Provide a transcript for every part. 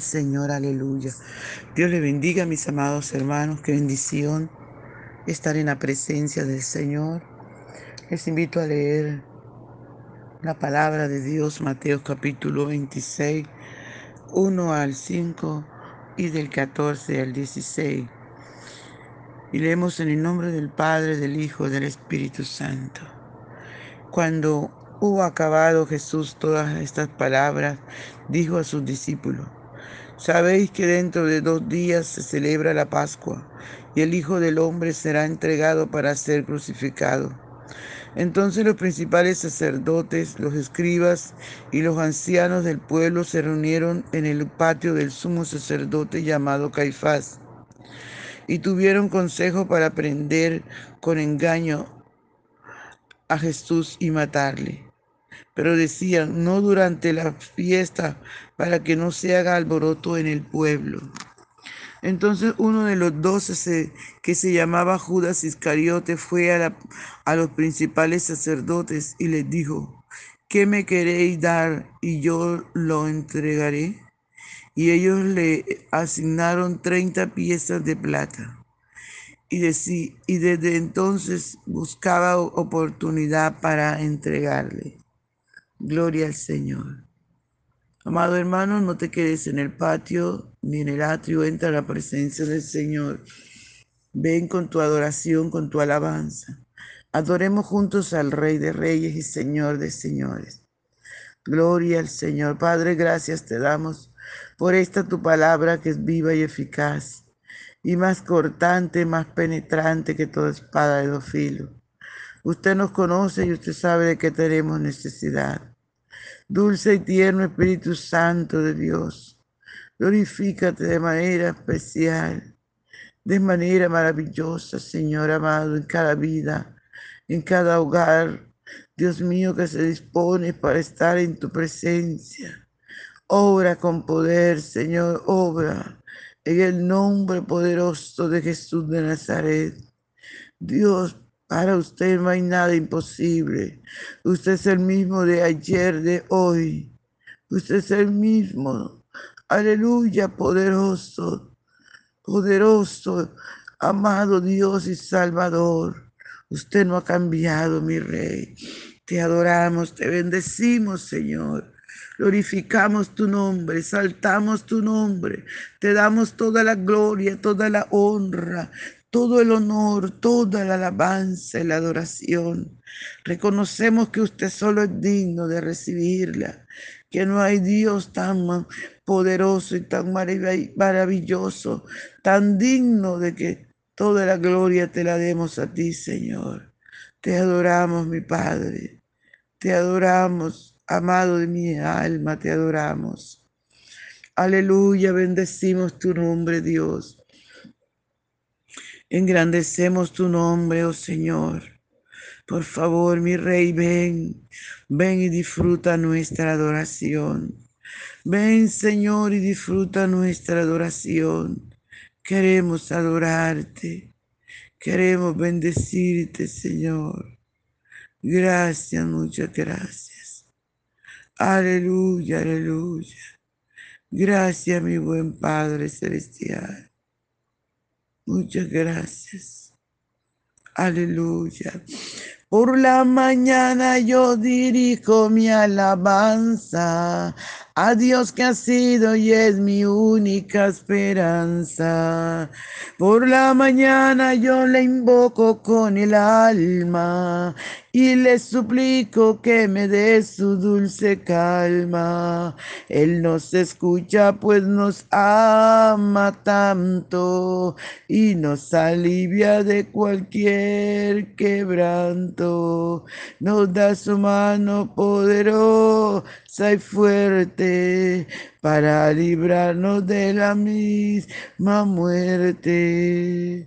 Señor, aleluya. Dios le bendiga, mis amados hermanos, qué bendición estar en la presencia del Señor. Les invito a leer la palabra de Dios, Mateo capítulo 26, 1 al 5 y del 14 al 16. Y leemos en el nombre del Padre, del Hijo, del Espíritu Santo. Cuando hubo acabado Jesús todas estas palabras, dijo a sus discípulos, Sabéis que dentro de dos días se celebra la Pascua y el Hijo del Hombre será entregado para ser crucificado. Entonces los principales sacerdotes, los escribas y los ancianos del pueblo se reunieron en el patio del sumo sacerdote llamado Caifás y tuvieron consejo para prender con engaño a Jesús y matarle pero decían, no durante la fiesta, para que no se haga alboroto en el pueblo. Entonces uno de los doce que se llamaba Judas Iscariote fue a, a los principales sacerdotes y les dijo, ¿qué me queréis dar y yo lo entregaré? Y ellos le asignaron 30 piezas de plata. Y, y desde entonces buscaba oportunidad para entregarle. Gloria al Señor. Amado hermano, no te quedes en el patio ni en el atrio, entra a la presencia del Señor. Ven con tu adoración, con tu alabanza. Adoremos juntos al Rey de Reyes y Señor de Señores. Gloria al Señor. Padre, gracias te damos por esta tu palabra que es viva y eficaz y más cortante, más penetrante que toda espada de dos filos Usted nos conoce y usted sabe de qué tenemos necesidad. Dulce y tierno Espíritu Santo de Dios, glorifícate de manera especial, de manera maravillosa, Señor amado, en cada vida, en cada hogar. Dios mío, que se dispone para estar en tu presencia. Obra con poder, Señor, obra en el nombre poderoso de Jesús de Nazaret. Dios, para usted no hay nada imposible. Usted es el mismo de ayer, de hoy. Usted es el mismo. Aleluya, poderoso, poderoso, amado Dios y Salvador. Usted no ha cambiado, mi Rey. Te adoramos, te bendecimos, Señor. Glorificamos tu nombre, saltamos tu nombre, te damos toda la gloria, toda la honra, todo el honor, toda la alabanza y la adoración. Reconocemos que usted solo es digno de recibirla, que no hay Dios tan poderoso y tan maravilloso, tan digno de que toda la gloria te la demos a ti, Señor. Te adoramos, mi Padre. Te adoramos, amado de mi alma, te adoramos. Aleluya, bendecimos tu nombre, Dios. Engrandecemos tu nombre, oh Señor. Por favor, mi Rey, ven, ven y disfruta nuestra adoración. Ven, Señor, y disfruta nuestra adoración. Queremos adorarte. Queremos bendecirte, Señor. Gracias, muchas gracias. Aleluya, aleluya. Gracias, mi buen Padre Celestial. Muchas gracias. Aleluya. Por la mañana yo dirijo mi alabanza a Dios que ha sido y es mi única esperanza. Por la mañana yo le invoco con el alma y le suplico que me dé su dulce calma. Él nos escucha pues nos ama tanto y nos alivia de cualquier quebranto. Nos da su mano poderosa y fuerte para librarnos de la misma muerte.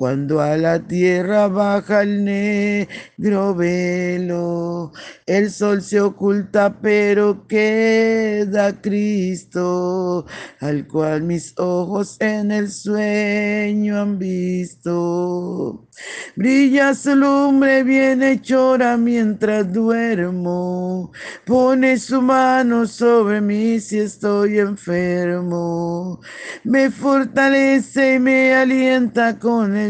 cuando a la tierra baja el negro velo, el sol se oculta, pero queda Cristo, al cual mis ojos en el sueño han visto. Brilla su lumbre bien hechora mientras duermo, pone su mano sobre mí si estoy enfermo, me fortalece y me alienta con el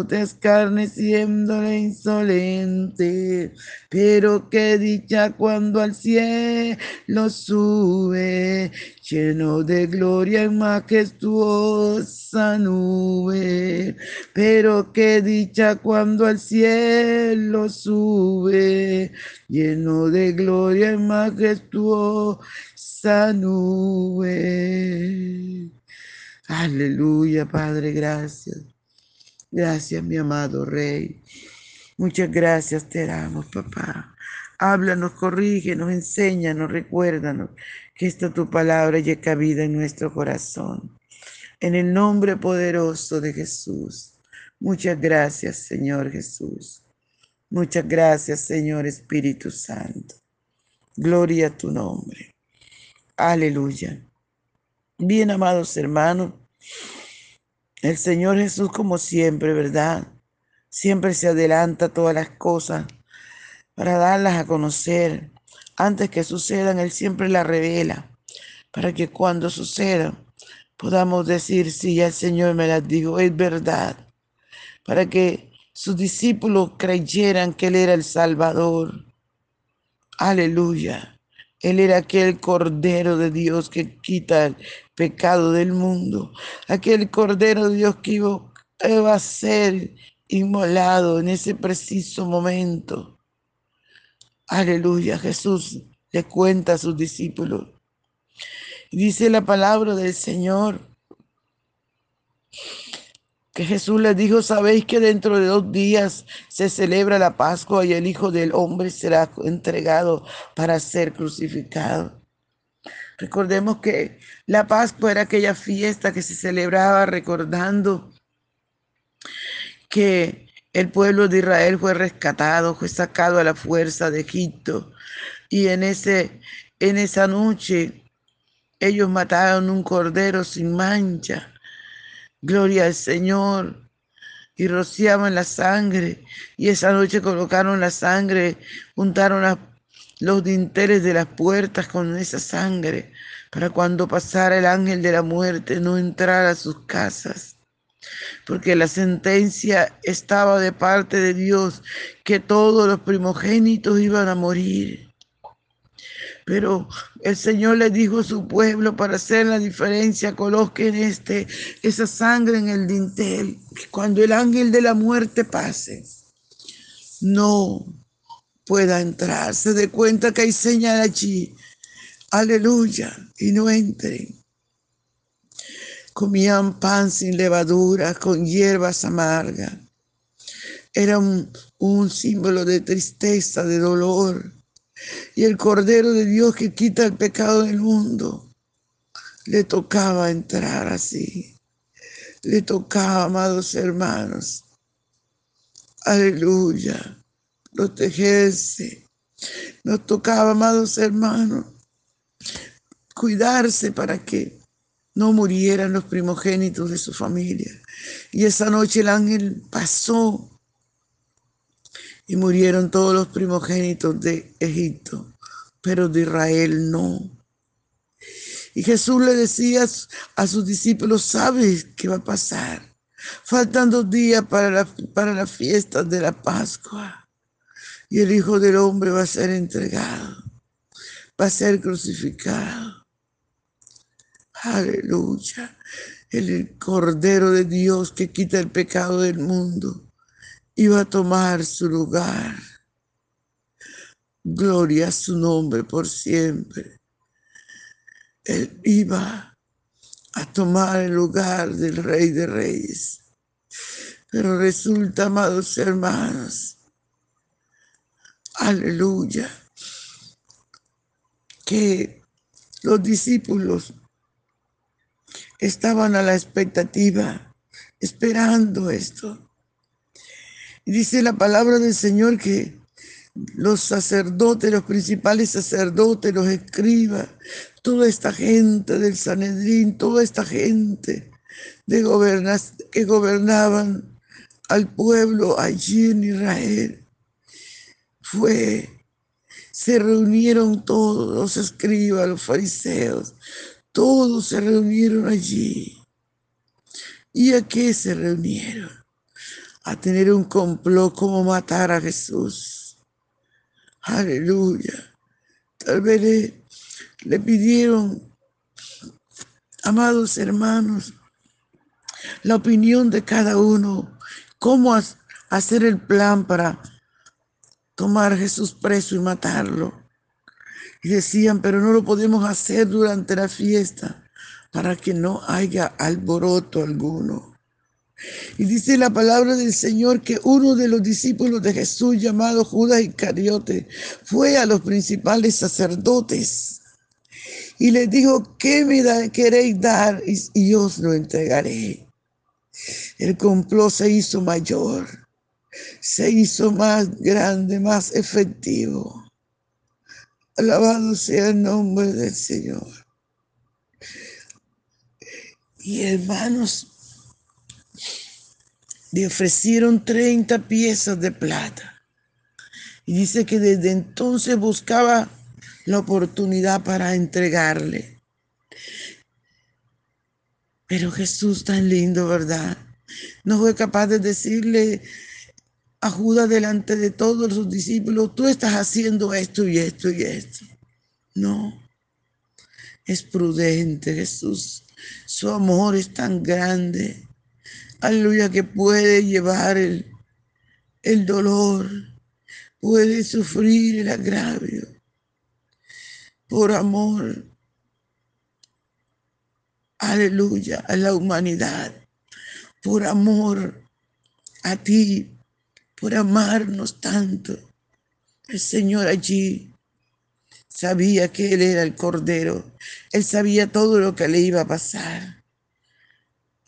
escarneciéndole insolente, pero qué dicha cuando al cielo sube, lleno de gloria en majestuosa nube, pero qué dicha cuando al cielo sube, lleno de gloria en majestuosa nube. Aleluya, Padre, gracias. Gracias, mi amado Rey. Muchas gracias te damos, papá. Háblanos, corrígenos, enséñanos, recuérdanos que esta tu palabra llega vida en nuestro corazón. En el nombre poderoso de Jesús. Muchas gracias, Señor Jesús. Muchas gracias, Señor Espíritu Santo. Gloria a tu nombre. Aleluya. Bien, amados hermanos, el Señor Jesús, como siempre, ¿verdad? Siempre se adelanta todas las cosas para darlas a conocer. Antes que sucedan, Él siempre las revela, para que cuando sucedan podamos decir, sí, ya el Señor me las dijo, es verdad, para que sus discípulos creyeran que Él era el Salvador. Aleluya. Él era aquel Cordero de Dios que quita el pecado del mundo. Aquel Cordero de Dios que iba, a ser inmolado en ese preciso momento. Aleluya. Jesús le cuenta a sus discípulos. Dice la palabra del Señor que Jesús les dijo, sabéis que dentro de dos días se celebra la Pascua y el Hijo del Hombre será entregado para ser crucificado. Recordemos que la Pascua era aquella fiesta que se celebraba recordando que el pueblo de Israel fue rescatado, fue sacado a la fuerza de Egipto y en, ese, en esa noche ellos mataron un cordero sin mancha Gloria al Señor. Y rociaban la sangre. Y esa noche colocaron la sangre, juntaron los dinteles de las puertas con esa sangre, para cuando pasara el ángel de la muerte no entrara a sus casas. Porque la sentencia estaba de parte de Dios, que todos los primogénitos iban a morir. Pero el Señor le dijo a su pueblo para hacer la diferencia, coloquen este, esa sangre en el dintel. Cuando el ángel de la muerte pase, no pueda entrar. Se dé cuenta que hay señal allí. Aleluya. Y no entren. Comían pan sin levadura, con hierbas amargas. Era un símbolo de tristeza, de dolor y el Cordero de Dios que quita el pecado del mundo. Le tocaba entrar así. Le tocaba, amados hermanos. Aleluya. Protegerse. Nos tocaba, amados hermanos, cuidarse para que no murieran los primogénitos de su familia. Y esa noche el ángel pasó Y murieron todos los primogénitos de Egipto, pero de Israel no. Y Jesús le decía a sus discípulos, ¿sabes qué va a pasar? Faltan dos días para la, para la fiesta de la Pascua. Y el Hijo del Hombre va a ser entregado, va a ser crucificado. Aleluya. El Cordero de Dios que quita el pecado del mundo iba a tomar su lugar. Gloria a su nombre por siempre. Él iba a tomar el lugar del Rey de Reyes. Pero resulta, amados hermanos, aleluya, que los discípulos estaban a la expectativa, esperando esto. Y dice la palabra del Señor que los sacerdotes, los principales sacerdotes, los escribas, toda esta gente del Sanedrín, toda esta gente de que gobernaban al pueblo allí en Israel, fue, se reunieron todos los escribas, los fariseos, todos se reunieron allí. ¿Y a qué se reunieron? A tener un complot como matar a Jesús. Aleluya. Tal vez le, pidieron, amados hermanos, la opinión de cada uno, cómo hacer el plan para tomar a Jesús preso y matarlo. Y decían, pero no lo podemos hacer durante la fiesta para que no haya alboroto alguno. Y dice la palabra del Señor que uno de los discípulos de Jesús llamado Judas Iscariote fue a los principales sacerdotes y les dijo, ¿qué me queréis dar? Y, y yo os lo entregaré. El complot se hizo mayor, se hizo más grande, más efectivo. Alabado sea el nombre del Señor. Y hermanos, le ofrecieron 30 piezas de plata. Y dice que desde entonces buscaba la oportunidad para entregarle. Pero Jesús tan lindo, ¿verdad? No fue capaz de decirle, a Judas delante de todos sus discípulos, tú estás haciendo esto y esto y esto. No, es prudente Jesús. Su amor es tan grande. Aleluya que puede llevar el, el dolor, puede sufrir el agravio por amor. Aleluya a la humanidad, por amor a ti, por amarnos tanto. El Señor allí sabía que Él era el Cordero. Él sabía todo lo que le iba a pasar.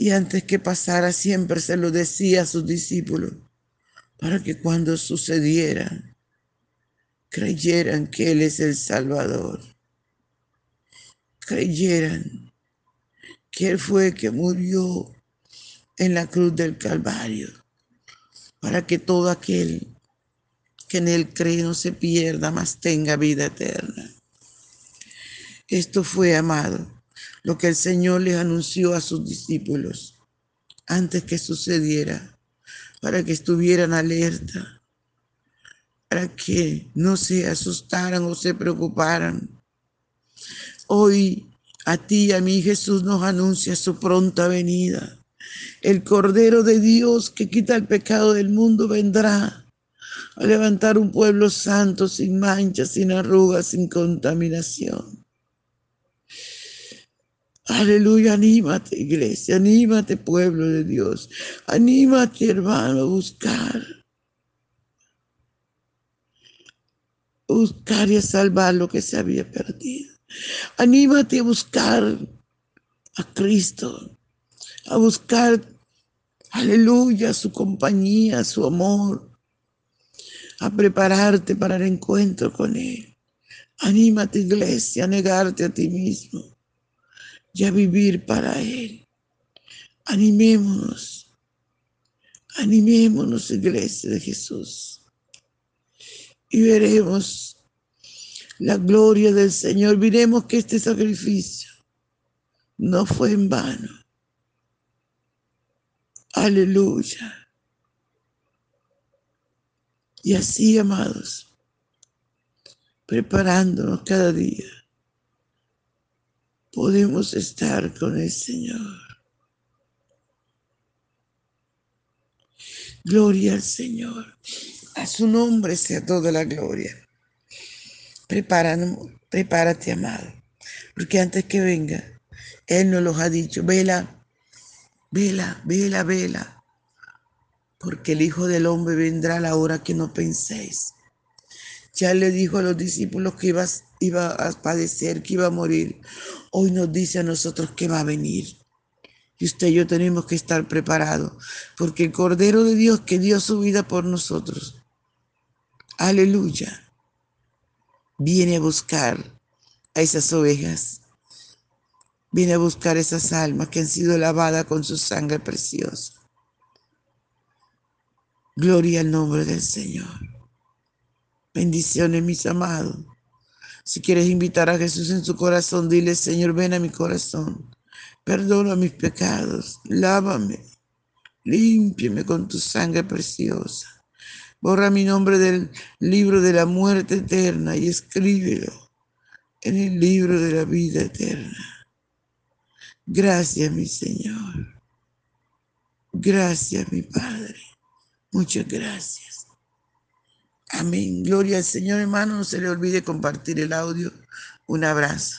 Y antes que pasara siempre se lo decía a sus discípulos para que cuando sucediera creyeran que Él es el Salvador. Creyeran que Él fue el que murió en la cruz del Calvario para que todo aquel que en él cree no se pierda, mas tenga vida eterna. Esto fue, amado, lo que el Señor les anunció a sus discípulos antes que sucediera, para que estuvieran alerta, para que no se asustaran o se preocuparan. Hoy a ti y a mí Jesús nos anuncia su pronta venida el Cordero de Dios que quita el pecado del mundo vendrá a levantar un pueblo santo, sin manchas, sin arrugas, sin contaminación. Aleluya, anímate iglesia, anímate pueblo de Dios, anímate hermano a buscar, buscar y a salvar lo que se había perdido. Anímate a buscar a Cristo, a buscar, aleluya, su compañía, su amor, a prepararte para el encuentro con Él. Anímate, iglesia, a negarte a ti mismo y a vivir para Él. Animémonos, animémonos, iglesia de Jesús. y veremos la gloria del Señor. Veremos que este sacrificio no fue en vano. Aleluya. Y así, amados, preparándonos cada día, podemos estar con el Señor. Gloria al Señor. A su nombre sea toda la gloria. prepárate, amado, porque antes que venga, Él nos los ha dicho, vela, vela, vela, vela, porque el Hijo del Hombre vendrá a la hora que no penséis. Ya le dijo a los discípulos que iba, iba a padecer, que iba a morir. Hoy nos dice a nosotros que va a venir. Y usted y yo tenemos que estar preparados, porque el Cordero de Dios que dio su vida por nosotros, aleluya, viene a buscar a esas ovejas, viene a buscar esas almas que han sido lavadas con su sangre preciosa. Gloria al nombre del Señor. Bendiciones, mis amados. Si quieres invitar a Jesús en su corazón, dile, Señor, ven a mi corazón. Perdona mis pecados, lávame, límpiame con tu sangre preciosa. Borra mi nombre del libro de la muerte eterna y escríbelo en el libro de la vida eterna. Gracias, mi Señor. Gracias, mi Padre. Muchas gracias. Amén. Gloria al Señor, hermano. No se le olvide compartir el audio. Un abrazo.